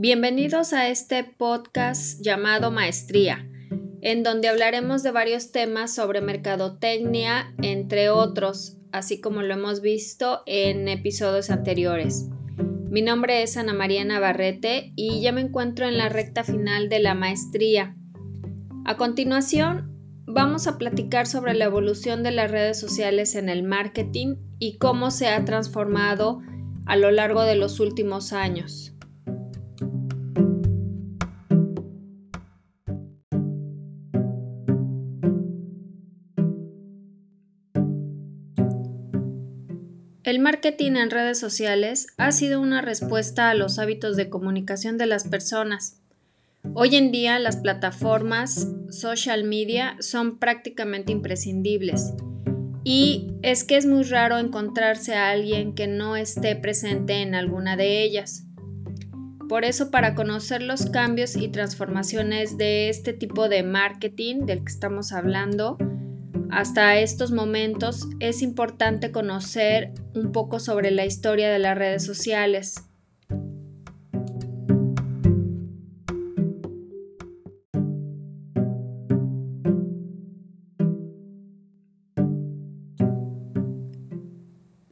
Bienvenidos a este podcast llamado Maestría, en donde hablaremos de varios temas sobre mercadotecnia, entre otros, así como lo hemos visto en episodios anteriores. Mi nombre es Ana María Navarrete y ya me encuentro en la recta final de la maestría. A continuación, vamos a platicar sobre la evolución de las redes sociales en el marketing y cómo se ha transformado a lo largo de los últimos años. El marketing en redes sociales ha sido una respuesta a los hábitos de comunicación de las personas. Hoy en día las plataformas social media son prácticamente imprescindibles y es que es muy raro encontrarse a alguien que no esté presente en alguna de ellas. Por eso para conocer los cambios y transformaciones de este tipo de marketing del que estamos hablando, hasta estos momentos es importante conocer un poco sobre la historia de las redes sociales.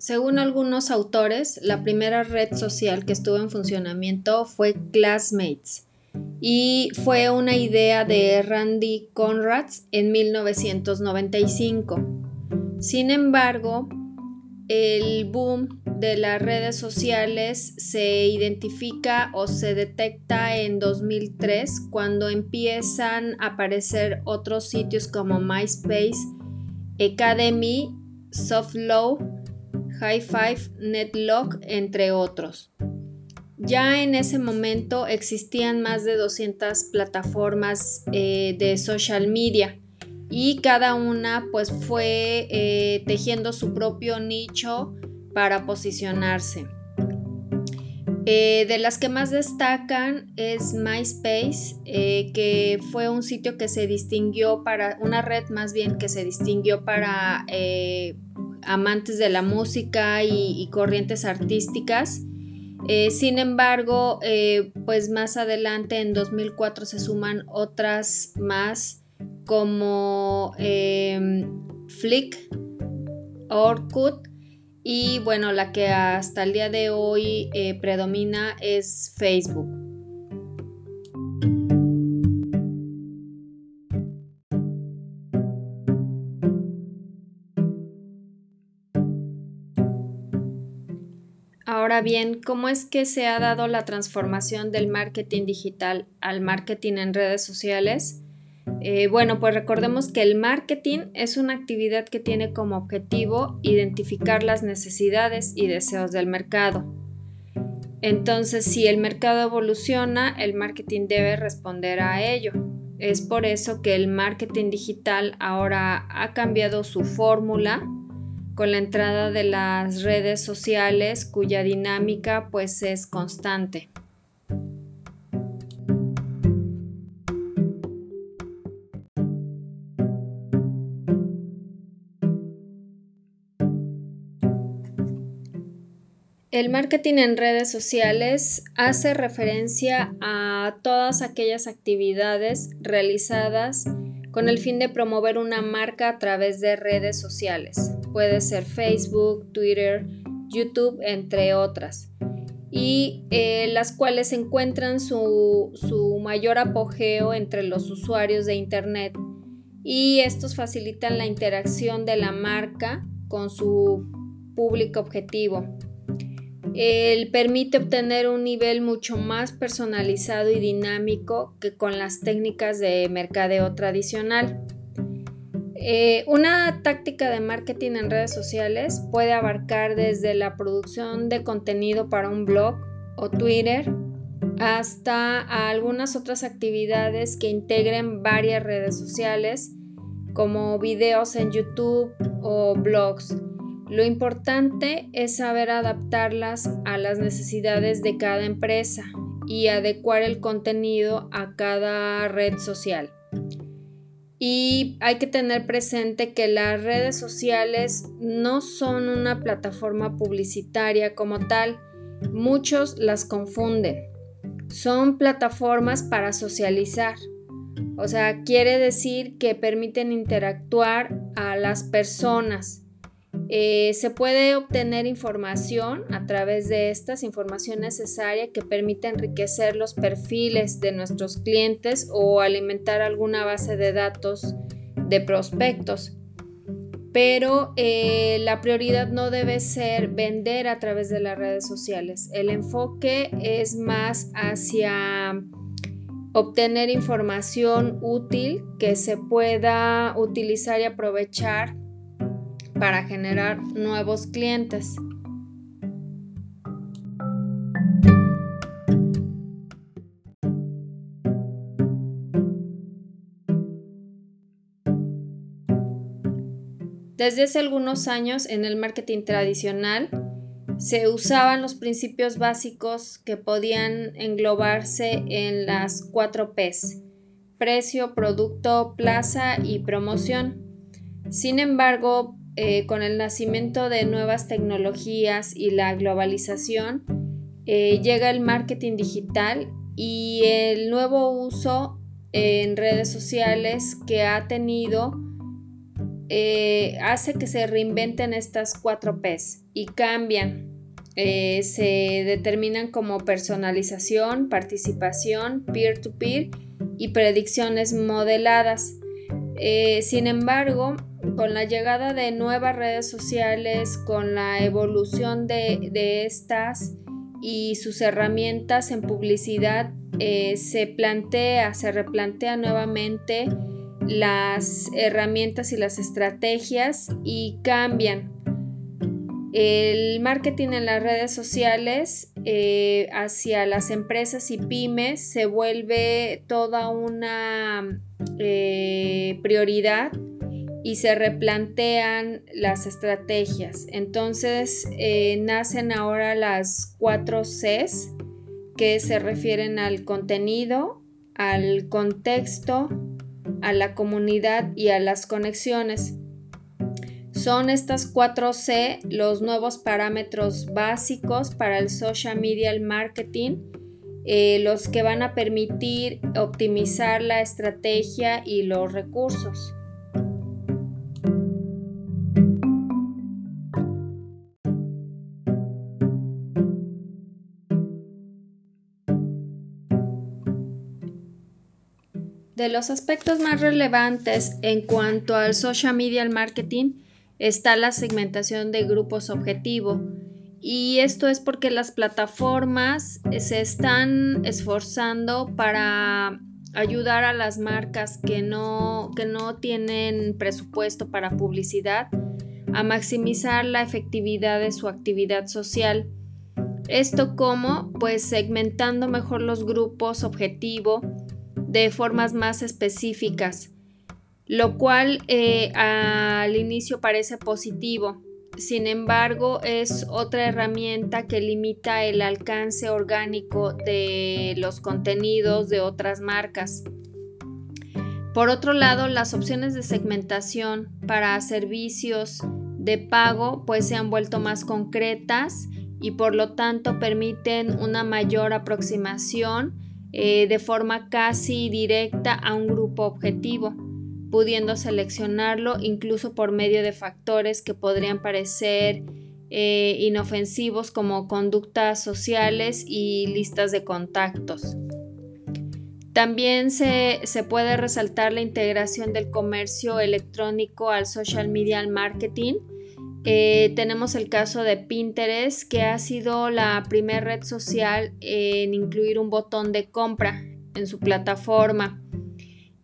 Según algunos autores, la primera red social que estuvo en funcionamiento fue Classmates, y fue una idea de Randy Conrads en 1995. Sin embargo, el boom de las redes sociales se identifica o se detecta en 2003 cuando empiezan a aparecer otros sitios como MySpace, Academy, Softlow, High Five, Netlog, entre otros. Ya en ese momento existían más de 200 plataformas eh, de social media y cada una pues fue eh, tejiendo su propio nicho para posicionarse. Eh, de las que más destacan es MySpace, que fue un sitio que se distinguió para, una red más bien que se distinguió para amantes de la música y corrientes artísticas. Eh, sin embargo, eh, pues más adelante en 2004 se suman otras más como eh, Flick, Orkut y bueno, la que hasta el día de hoy predomina es Facebook. Bien, ¿cómo es que se ha dado la transformación del marketing digital al marketing en redes sociales? Eh, bueno, pues recordemos que el marketing es una actividad que tiene como objetivo identificar las necesidades y deseos del mercado. Entonces, si el mercado evoluciona, el marketing debe responder a ello. Es por eso que el marketing digital ahora ha cambiado su fórmula con la entrada de las redes sociales cuya dinámica pues es constante. El marketing en redes sociales hace referencia a todas aquellas actividades realizadas con el fin de promover una marca a través de redes sociales puede ser Facebook, Twitter, YouTube, entre otras, y eh, las cuales encuentran su, su mayor apogeo entre los usuarios de Internet y estos facilitan la interacción de la marca con su público objetivo. Él permite obtener un nivel mucho más personalizado y dinámico que con las técnicas de mercadeo tradicional. Eh, una táctica de marketing en redes sociales puede abarcar desde la producción de contenido para un blog o Twitter hasta algunas otras actividades que integren varias redes sociales como videos en YouTube o blogs. Lo importante es saber adaptarlas a las necesidades de cada empresa y adecuar el contenido a cada red social. Y hay que tener presente que las redes sociales no son una plataforma publicitaria como tal. Muchos las confunden. son plataformas para socializar. O sea, quiere decir que permiten interactuar a las personas. Eh, se puede obtener información a través de estas, información necesaria que permite enriquecer los perfiles de nuestros clientes o alimentar alguna base de datos de prospectos. Pero eh, la prioridad no debe ser vender a través de las redes sociales. El enfoque es más hacia obtener información útil que se pueda utilizar y aprovechar para generar nuevos clientes. Desde hace algunos años en el marketing tradicional se usaban los principios básicos que podían englobarse en las cuatro Ps, precio, producto, plaza y promoción. Sin embargo, eh, con el nacimiento de nuevas tecnologías y la globalización, eh, llega el marketing digital y el nuevo uso en redes sociales que ha tenido eh, hace que se reinventen estas cuatro Ps y cambian. Se determinan como personalización, participación, peer-to-peer y predicciones modeladas. Sin embargo, con la llegada de nuevas redes sociales, con la evolución de, estas y sus herramientas en publicidad, se plantea, se replantea nuevamente las herramientas y las estrategias y cambian. El marketing en las redes sociales eh, hacia las empresas y pymes se vuelve toda una eh, prioridad y se replantean las estrategias. Entonces eh, nacen ahora las cuatro Cs que se refieren al contenido, al contexto, a la comunidad y a las conexiones. Son estas cuatro C los nuevos parámetros básicos para el social media marketing, eh, los que van a permitir optimizar la estrategia y los recursos. De los aspectos más relevantes en cuanto al social media marketing está la segmentación de grupos objetivo. Y esto es porque las plataformas se están esforzando para ayudar a las marcas que no, que no tienen presupuesto para publicidad a maximizar la efectividad de su actividad social. Esto como pues segmentando mejor los grupos objetivo de formas más específicas, lo cual eh, al inicio parece positivo. Sin embargo, es otra herramienta que limita el alcance orgánico de los contenidos de otras marcas. Por otro lado, las opciones de segmentación para servicios de pago pues se han vuelto más concretas y por lo tanto permiten una mayor aproximación eh, de forma casi directa a un grupo objetivo, pudiendo seleccionarlo incluso por medio de factores que podrían parecer eh, inofensivos como conductas sociales y listas de contactos. También se, se, puede resaltar la integración del comercio electrónico al social media marketing, eh, tenemos el caso de Pinterest, que ha sido la primera red social en incluir un botón de compra en su plataforma.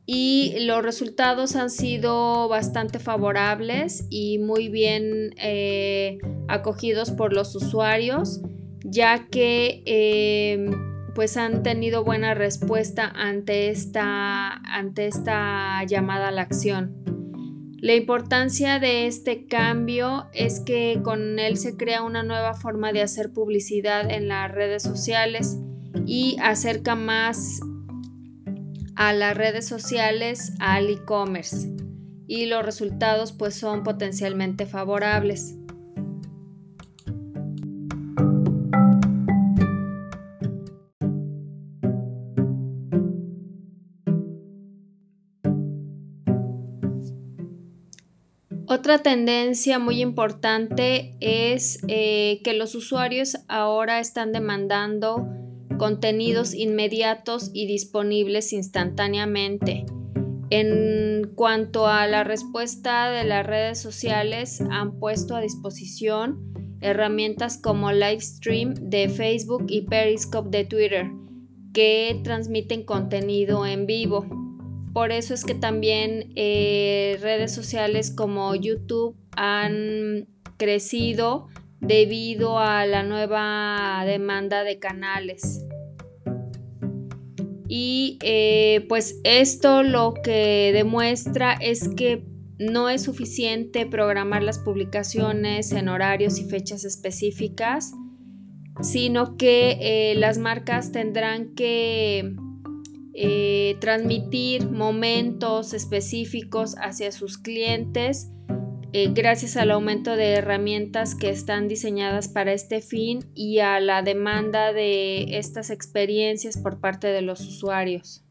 Y los resultados han sido bastante favorables y muy bien eh, acogidos por los usuarios, ya que eh, pues han tenido buena respuesta ante esta, ante esta llamada a la acción. La importancia de este cambio es que con él se crea una nueva forma de hacer publicidad en las redes sociales y acerca más a las redes sociales al e-commerce y los resultados pues son potencialmente favorables. Otra tendencia muy importante es eh, que los usuarios ahora están demandando contenidos inmediatos y disponibles instantáneamente. En cuanto a la respuesta de las redes sociales, han puesto a disposición herramientas como Livestream de Facebook y Periscope de Twitter, que transmiten contenido en vivo. Por eso es que también eh, redes sociales como YouTube han crecido debido a la nueva demanda de canales. Y eh, pues esto lo que demuestra es que no es suficiente programar las publicaciones en horarios y fechas específicas, sino que eh, las marcas tendrán que eh, transmitir momentos específicos hacia sus clientes eh, gracias al aumento de herramientas que están diseñadas para este fin y a la demanda de estas experiencias por parte de los usuarios.